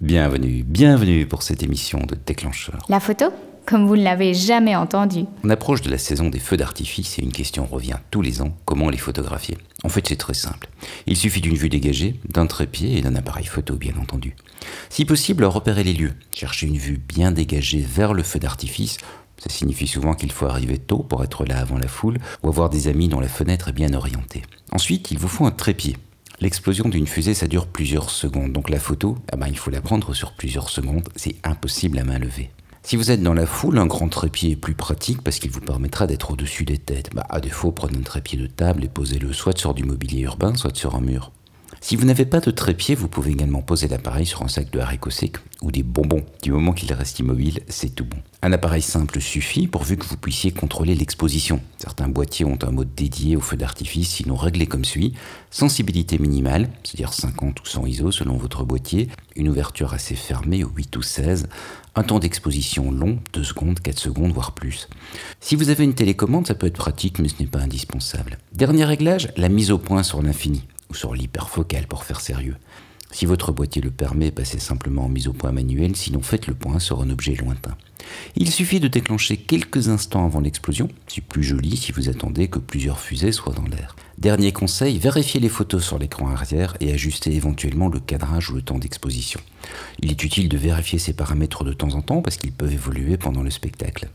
Bienvenue, bienvenue pour cette émission de Déclencheur. La photo Comme vous ne l'avez jamais entendu. On approche de la saison des feux d'artifice et une question revient tous les ans, comment les photographier? En fait c'est très simple. Il suffit d'une vue dégagée, d'un trépied et d'un appareil photo bien entendu. Si possible, repérer les lieux. Chercher une vue bien dégagée vers le feu d'artifice. Ça signifie souvent qu'il faut arriver tôt pour être là avant la foule ou avoir des amis dont la fenêtre est bien orientée. Ensuite, il vous faut un trépied. L'explosion d'une fusée, ça dure plusieurs secondes. Donc la photo, ah ben, il faut la prendre sur plusieurs secondes. C'est impossible à main levée. Si vous êtes dans la foule, un grand trépied est plus pratique parce qu'il vous permettra d'être au-dessus des têtes. Bah, à défaut, prenez un trépied de table et posez-le soit sur du mobilier urbain, soit sur un mur. Si vous n'avez pas de trépied, vous pouvez également poser l'appareil sur un sac de haricots secs ou des bonbons. Du moment qu'il reste immobile, c'est tout bon. Un appareil simple suffit pourvu que vous puissiez contrôler l'exposition. Certains boîtiers ont un mode dédié au feu d'artifice, sinon réglé comme suit. Sensibilité minimale, c'est-à-dire 50 ou 100 ISO selon votre boîtier, une ouverture assez fermée, 8 ou 16, un temps d'exposition long, 2 secondes, 4 secondes, voire plus. Si vous avez une télécommande, ça peut être pratique, mais ce n'est pas indispensable. Dernier réglage, la mise au point sur l'infini sur l'hyperfocal pour faire sérieux. Si votre boîtier le permet, passez simplement en mise au point manuel, sinon faites le point sur un objet lointain. Il suffit de déclencher quelques instants avant l'explosion, c'est plus joli si vous attendez que plusieurs fusées soient dans l'air. Dernier conseil, vérifiez les photos sur l'écran arrière et ajustez éventuellement le cadrage ou le temps d'exposition. Il est utile de vérifier ces paramètres de temps en temps parce qu'ils peuvent évoluer pendant le spectacle.